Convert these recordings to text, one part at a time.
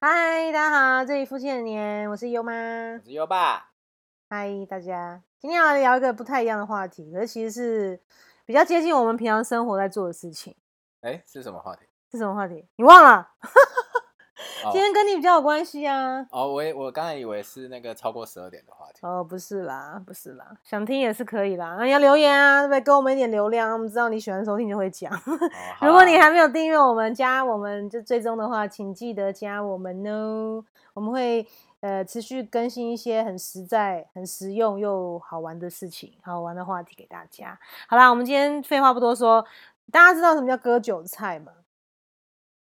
嗨，大家好，这里夫妻的年，我是优妈我。是优爸。嗨，大家，今天要来聊一个不太一样的话题，可是其实是比较接近我们平常生活在做的事情。哎，是什么话题？是什么话题？你忘了？哦今天跟你比较有关系啊。哦，我也我刚才以为是那个超过十二点的话题。哦，不是啦，不是啦，想听也是可以啦。那你要留言啊，对不对？给我们一点流量，我们知道你喜欢收听就会讲。哦 如果你啊还没有订阅我们，加我们就追踪的话，请记得加我们哦。我们会呃持续更新一些很实在、很实用又好玩的事情、好玩的话题给大家。好啦，我们今天废话不多说，大家知道什么叫割韭菜吗？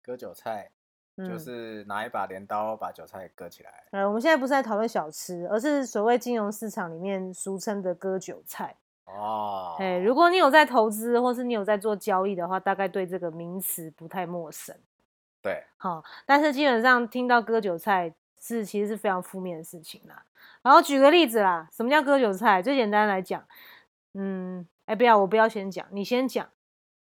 割韭菜，就嗯是拿一把镰刀把韭菜割起来。呃，我们现在不是在讨论小吃，而是所谓金融市场里面俗称的割韭菜。哦，哎、如果你有在投资，或是你有在做交易的话，大概对这个名词不太陌生。对，好，但是基本上听到割韭菜是其实是非常负面的事情啦。然后举个例子啦，什么叫割韭菜？最简单来讲，嗯，哎、不要，我不要先讲，你先讲，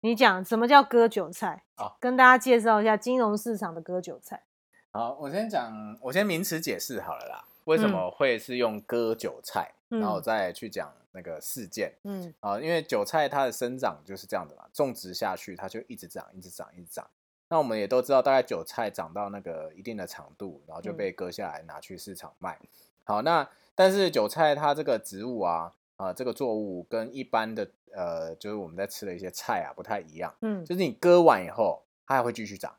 你讲什么叫割韭菜？好跟大家介绍一下金融市场的割韭菜。好，我先讲，我先名词解释好了啦。为什嗯么会是用割韭菜，然后嗯再去讲那个事件嗯啊？因为韭菜它的生长就是这样的嘛，种植下去它就一直长，一直长，一直长。那我们也都知道，大概韭菜长到那个一定的长度，然后就嗯被割下来拿去市场卖。好，那但是韭菜它这个植物啊，啊、这个作物跟一般的呃，就是我们在吃的一些菜啊不太一样，嗯就是你割完以后，它还会继续长。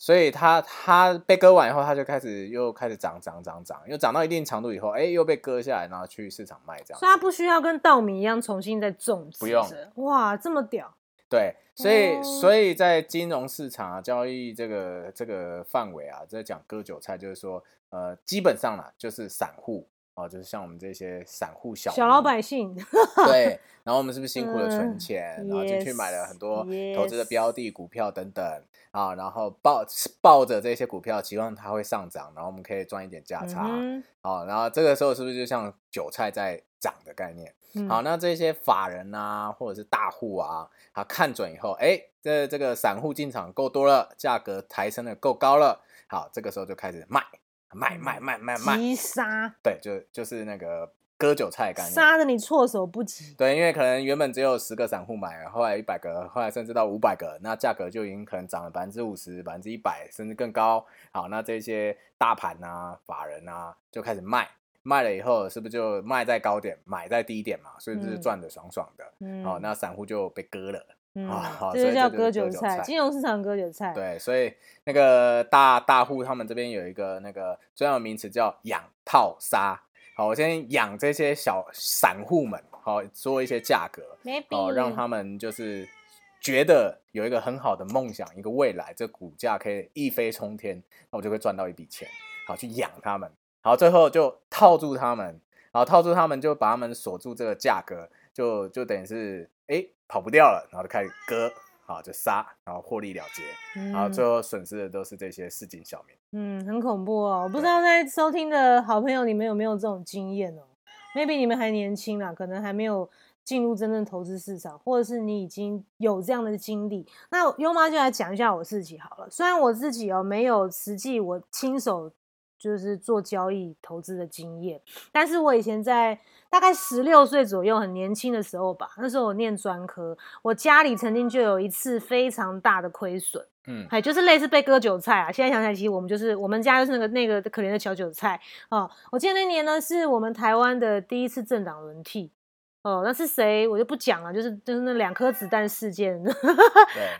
所以它它被割完以后，它就开始又开始长长长长，又长到一定长度以后，哎，又被割下来，然后去市场卖这样。所以它不需要跟稻米一样重新再种植，不用哇，这么屌，对，所以、哦所以在金融市场啊，交易这个这个范围啊，在讲割韭菜，就是说，呃，基本上啦，就是散户哦、就是像我们这些散户小小老百姓，对，然后我们是不是辛苦的存嗯钱，然后进去买了很多投资的标的、股票等等啊，然后抱抱着这些股票，期望它会上涨，然后我们可以赚一点价差嗯啊，然后这个时候是不是就像韭菜在涨的概念？哼好，，那这些法人啊，或者是大户啊，他看准以后，哎，这这个散户进场够多了，价格抬升的够高了，好，这个时候就开始卖，卖卖卖卖卖，急杀，对，就就是那个割韭菜的概念。杀的你措手不及。对，因为可能原本只有十个散户买，后来一百个，后来甚至到五百个，那价格就已经可能涨了百分之五十、百分之一百，甚至更高。好，那这些大盘啊、法人啊就开始卖，卖了以后是不是就卖在高点，买在低点嘛？所以就是嗯赚的爽爽的。嗯，好，那散户就被割了。嗯啊好这就叫割韭菜，金融市场割韭菜。，对，所以那个大大户他们这边有一个那个专有名词叫养套杀。好，我先养这些小散户们，好做一些价格，哦，让他们就是觉得有一个很好的梦想，一个未来，这股价可以一飞冲天，那我就会赚到一笔钱，好去养他们，好最后就套住他们，然后套住他们就把他们锁住这个价格，就就等于是哎跑不掉了，然后就开始割，好就杀，然后获利了结，嗯，然后最后损失的都是这些市井小民。嗯，很恐怖哦。我不知道在收听的好朋友，你们有没有这种经验哦？maybe 你们还年轻啦，可能还没有进入真正投资市场，或者是你已经有这样的经历。那优妈就来讲一下我自己好了。虽然我自己哦没有实际我亲手就是做交易投资的经验，但是我以前在大概十六岁左右，很年轻的时候吧，那时候我念专科，我家里曾经就有一次非常大的亏损。嗯，还，就是类似被割韭菜啊！现在想起来，其实我们就是我们家就是那个那个可怜的小韭菜哦。我记得那年呢，是我们台湾的第一次政党轮替哦。那是谁我就不讲了，就是就是那两颗子弹事件，对，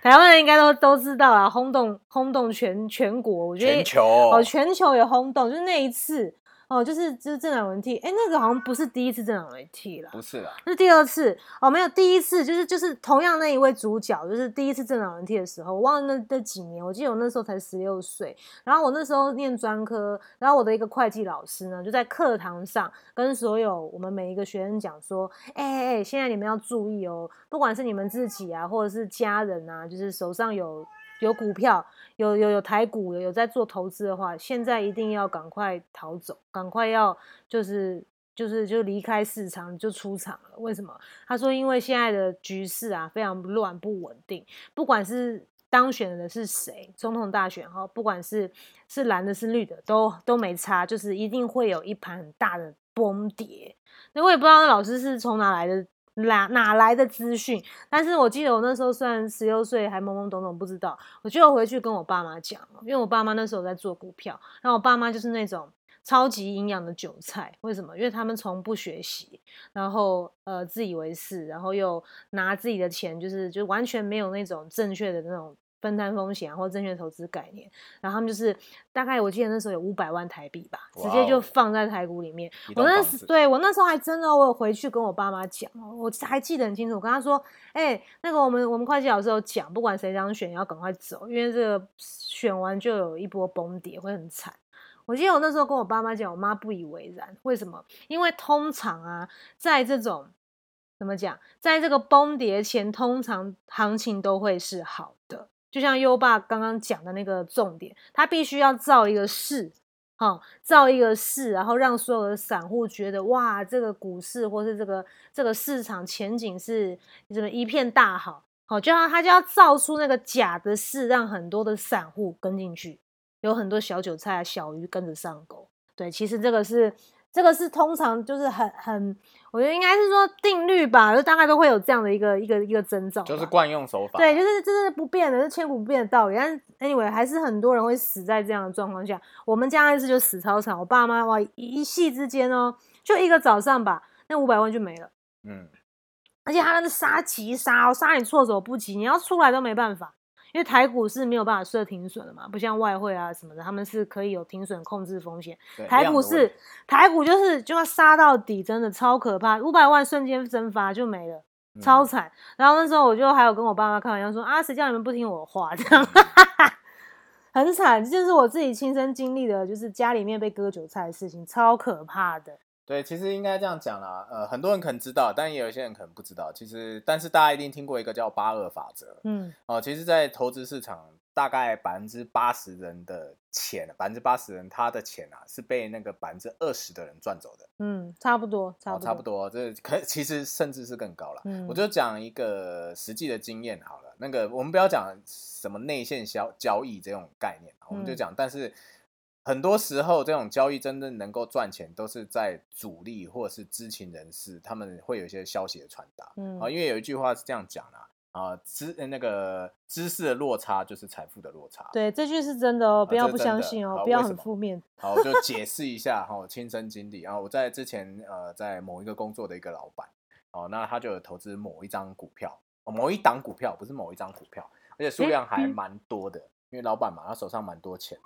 台湾人应该都都知道啊，轰动轰动全全国，我觉得全球哦，全球也轰动，就是那一次哦，就是就是政党轮替，哎，那个好像不是第一次政党轮替了，不是啦，那是第二次。哦，没有第一次，就是就是同样那一位主角，就是第一次政党轮替的时候，我忘了那那几年，我记得我那时候才十六岁，然后我那时候念专科，然后我的一个会计老师呢，就在课堂上跟所有我们每一个学生讲说，哎哎哎，现在你们要注意哦，不管是你们自己啊，或者是家人啊，就是手上有有股票，有有有台股，有有在做投资的话，现在一定要赶快逃走，赶快要就是就是就离开市场就出场了。为什么？他说因为现在的局势啊非常乱不稳定，不管是当选的是谁，总统大选哈，不管是是蓝的，是绿的，都都没差，就是一定会有一盘很大的崩跌。那我也不知道那老师是从哪来的，哪哪来的资讯。但是我记得我那时候虽然十六岁，还懵懵懂懂不知道，我就回去跟我爸妈讲，因为我爸妈那时候在做股票，然后我爸妈就是那种超级营养的韭菜。为什么？因为他们从不学习，然后呃自以为是，然后又拿自己的钱，就是就完全没有那种正确的那种。分摊风险或证券投资概念，然后他们就是大概我记得那时候有五百万台币吧，直接就放在台股里面。我那时对我那时候还真的，我有回去跟我爸妈讲哦，我还记得很清楚，我跟他说，哎，那个我们我们会计老师有讲，不管谁当选要赶快走，因为这个选完就有一波崩跌，会很惨。我记得我那时候跟我爸妈讲，我妈不以为然，为什么？因为通常啊，在这种怎么讲，在这个崩跌前，通常行情都会是好的。就像优爸刚刚讲的那个重点，他必须要造一个势，哈，造一个势，然后让所有的散户觉得哇，这个股市或是这个这个市场前景是怎么一片大好，好，就要他就要造出那个假的势，让很多的散户跟进去，有很多小韭菜、小鱼跟着上钩。对，其实这个是。这个是通常就是很很，我觉得应该是说定律吧，就大概都会有这样的一个一个一个征兆，就是惯用手法。对，就是这是不变的，是千古不变的道理。但是 anyway，还是很多人会死在这样的状况下。我们家那次就死超惨，我爸妈哇一夕之间哦，就一个早上吧，那五百万就没了。嗯，而且他那个杀急杀，杀你措手不及，你要出来都没办法。因为台股是没有办法设停损的嘛，不像外汇啊什么的，他们是可以有停损控制风险。台股是台股就是就要杀到底，真的超可怕，五百万瞬间蒸发就没了，超惨。然后那时候我就还有跟我爸妈开玩笑说啊，谁叫你们不听我话，这样 很惨，这就是我自己亲身经历的，就是家里面被割韭菜的事情，超可怕的。对，其实应该这样讲啦，呃，很多人可能知道，但也有一些人可能不知道。其实，但是大家一定听过一个叫八二法则，嗯，哦，其实，在投资市场，大概百分之八十人的钱，百分之八十人他的钱啊，是被那个百分之二十的人赚走的。嗯，差不多，差不多，差不多，这可其实甚至是更高了。嗯我就讲一个实际的经验好了，那个我们不要讲什么内线交交易这种概念，我们就讲，但是。很多时候，这种交易真正能够赚钱，都是在主力或者是知情人士，他们会有一些消息的传达。嗯啊，因为有一句话是这样讲的啊，知那个知识的落差就是财富的落差。对，这句是真的哦，不要不相信哦，不要很负面。好，我就解释一下哈，亲身经历啊，我在之前呃，在某一个工作的一个老板哦，那他就有投资某一张股票，某一档股票，不是某一张股票，而且数量还蛮多的，因为老板嘛，他手上蛮多钱的。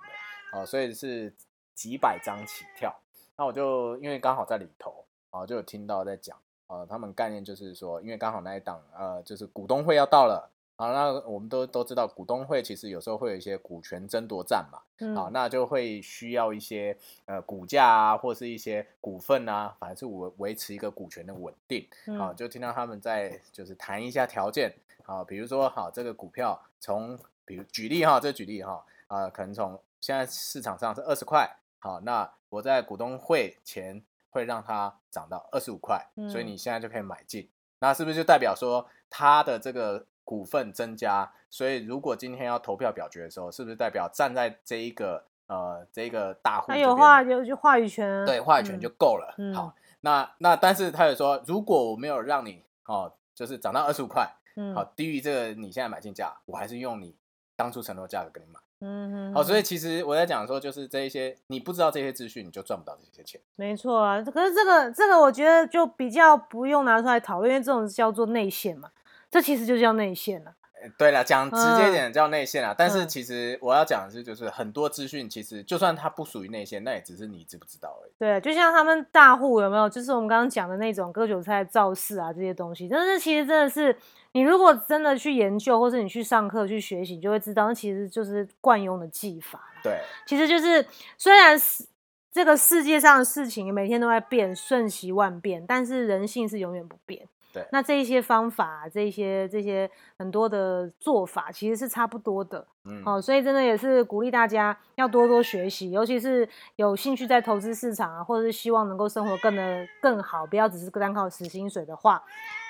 哦，所以是几百张起跳，那我就因为刚好在里头，啊，就有听到在讲，啊，他们概念就是说，因为刚好那一档，呃，就是股东会要到了，好，那我们都都知道，股东会其实有时候会有一些股权争夺战嘛，好，那就会需要一些呃股价啊，或是一些股份啊，反正是维维持一个股权的稳定，啊，就听到他们在就是谈一下条件，啊，比如说好这个股票从，比如举例哈，这举例哈，啊，可能从现在市场上是二十块，好，那我在股东会前会让它涨到二十五块，所以你现在就可以买进，那是不是就代表说它的这个股份增加？所以如果今天要投票表决的时候，是不是代表站在这一个呃这个大户，他有话有就话语权，对，话语权就够了。好，那那但是他有说，如果我没有让你哦，就是涨到二十五块，好，低于这个你现在买进价，我还是用你当初承诺价格给你买。嗯，好，所以其实我在讲说，就是这一些你不知道这些资讯，你就赚不到这些钱。没错啊，可是这个这个，我觉得就比较不用拿出来讨论，因为这种叫做内线嘛，这其实就叫内线了。对了，讲直接点叫内线啊。但是其实我要讲的是，就是很多资讯其实就算它不属于内线，那也只是你知不知道而已。对，就像他们大户有没有，就是我们刚刚讲的那种割韭菜造势啊这些东西，但是其实真的是。你如果真的去研究，或者你去上课去学习，你就会知道，那其实就是惯用的技法。对，其实就是虽然是这个世界上的事情每天都在变，瞬息万变，但是人性是永远不变。对，那这一些方法，这些这些很多的做法，其实是差不多的。嗯，好，所以真的也是鼓励大家要多多学习，尤其是有兴趣在投资市场啊，或者是希望能够生活更的更好，不要只是单靠死薪水的话，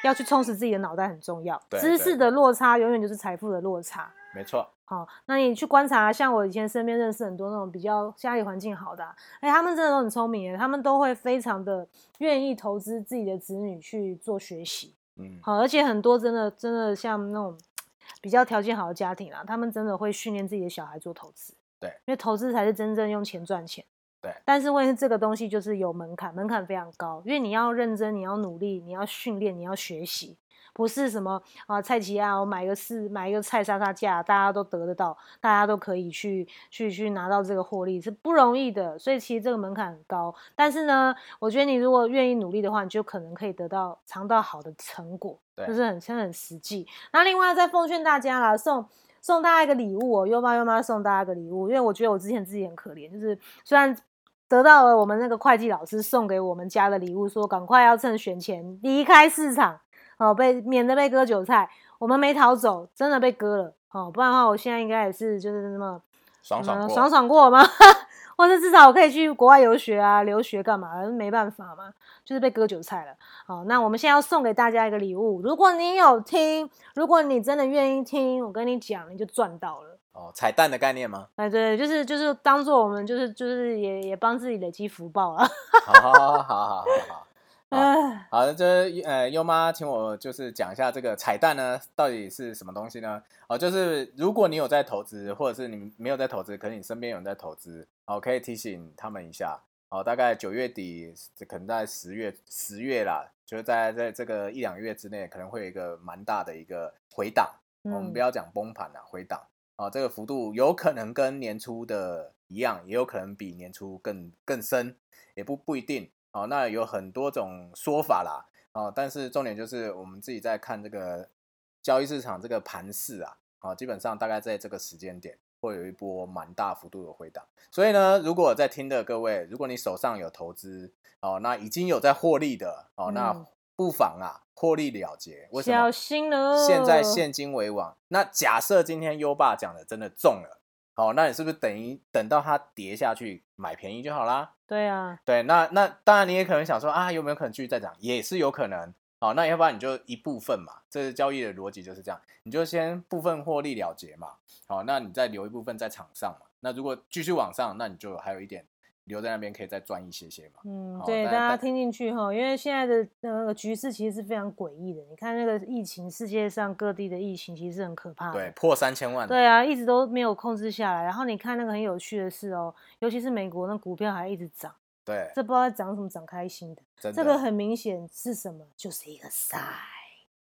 要去充实自己的脑袋很重要。知识的落差永远就是财富的落差。没错。好，那你去观察，像我以前身边认识很多那种比较家里环境好的，哎，他们真的都很聪明，他们都会非常的愿意投资自己的子女去做学习。嗯，好，而且很多真的真的像那种比较条件好的家庭啊，他们真的会训练自己的小孩做投资。对，因为投资才是真正用钱赚钱。对，但是问题是这个东西就是有门槛，门槛非常高，因为你要认真，你要努力，你要训练，你要学习，不是什么啊菜奇啊，我买个四买一个菜杀杀价，大家都得得到，大家都可以去去去拿到这个获利是不容易的，所以其实这个门槛很高。但是呢，我觉得你如果愿意努力的话，你就可能可以得到尝到好的成果，就是很很实际。那另外再奉劝大家啦，送。送大家一个礼物哦，优妈优妈送大家一个礼物，因为我觉得我之前自己很可怜，就是虽然得到了我们那个会计老师送给我们家的礼物，说赶快要趁选前离开市场哦，被免得被割韭菜，我们没逃走，真的被割了哦，不然的话我现在应该也是就是那么爽爽爽爽过吗？或者至少我可以去国外游学啊，留学干嘛？没办法嘛，就是被割韭菜了。好，那我们现在要送给大家一个礼物，如果你有听，如果你真的愿意听，我跟你讲，你就赚到了。哦，彩蛋的概念吗？哎，对，就是就是当做我们就是就是也也帮自己累积福报了。好好好好好好。哎，好的，这呃，优妈请我就是讲一下这个彩蛋呢，到底是什么东西呢？哦，就是如果你有在投资，或者是你没有在投资，可能你身边有人在投资，哦，可以提醒他们一下。哦，大概九月底，可能在十月十月啦，就是在在这个一两月之内，可能会有一个蛮大的一个回档。我们不要讲崩盘啦，回档。哦，这个幅度有可能跟年初的一样，也有可能比年初更更深，也不不一定。哦，那有很多种说法啦，哦，但是重点就是我们自己在看这个交易市场这个盘势啊，啊，基本上大概在这个时间点会有一波蛮大幅度的回档，所以呢，如果在听的各位，如果你手上有投资，哦，那已经有在获利的，哦，那不妨啊获利了结，为什么？小心了，现在现金为王。那假设今天优爸讲的真的中了。好，那你是不是等于等到它跌下去买便宜就好啦？对啊，对，那那当然你也可能想说啊，有没有可能继续再涨？也是有可能。好，那要不然你就一部分嘛，这是交易的逻辑就是这样，你就先部分获利了结嘛。好，那你再留一部分在场上嘛。那如果继续往上，那你就还有一点。留在那边可以再赚一些些嘛？嗯，对，大家听进去哈，因为现在的那个局势其实是非常诡异的。你看那个疫情，世界上各地的疫情其实是很可怕的，对，破三千万。对啊，一直都没有控制下来。然后你看那个很有趣的事哦，尤其是美国那股票还一直涨，对，这不知道在涨什么，涨开心的。这个很明显是什么？就是一个赛，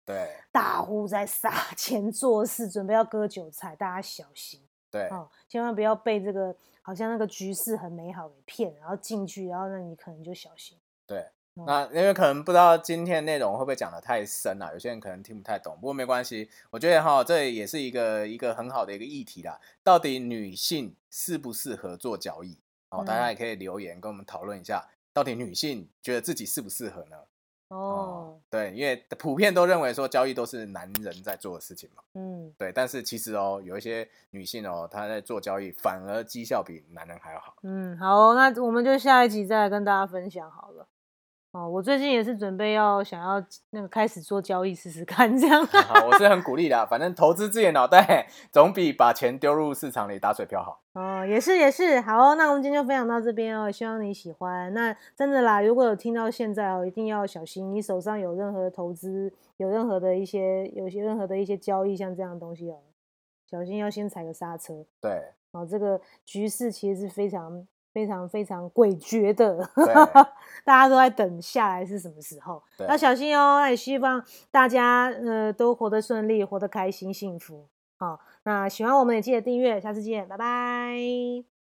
对，大户在撒 钱做事，准备要割韭菜，大家小心。对，哦，千万不要被这个。好像那个局势很美好给骗，然后进去，然后那你可能就小心。对，那因为可能不知道今天内容会不会讲的太深了，有些人可能听不太懂。不过没关系，我觉得哈，这也是一个一个很好的一个议题啦。到底女性适不适合做交易？哦，大家也可以留言跟我们讨论一下，到底女性觉得自己适不适合呢？哦，对，因为普遍都认为说交易都是男人在做的事情嘛，嗯，对，但是其实哦，有一些女性哦，她在做交易反而绩效比男人还要好。嗯，好，那我们就下一集再来跟大家分享好了。哦，我最近也是准备要想要那个开始做交易试试看，这样。好，我是很 鼓励的，反正投资自己的脑袋总比把钱丢入市场里打水漂好。哦，也是也是，好，那我们今天就分享到这边哦，希望你喜欢。那真的啦，如果有听到现在哦，一定要小心，你手上有任何投资，有任何的一些，有些任何的一些交易，像这样的东西哦，小心要先踩个刹车。对，哦，这个局势其实是非常。非常非常诡谲的，大家都在等下来是什么时候？要小心哦！那也希望大家呃都活得顺利，活得开心幸福。好，那喜欢我们也记得订阅，下次见，拜拜。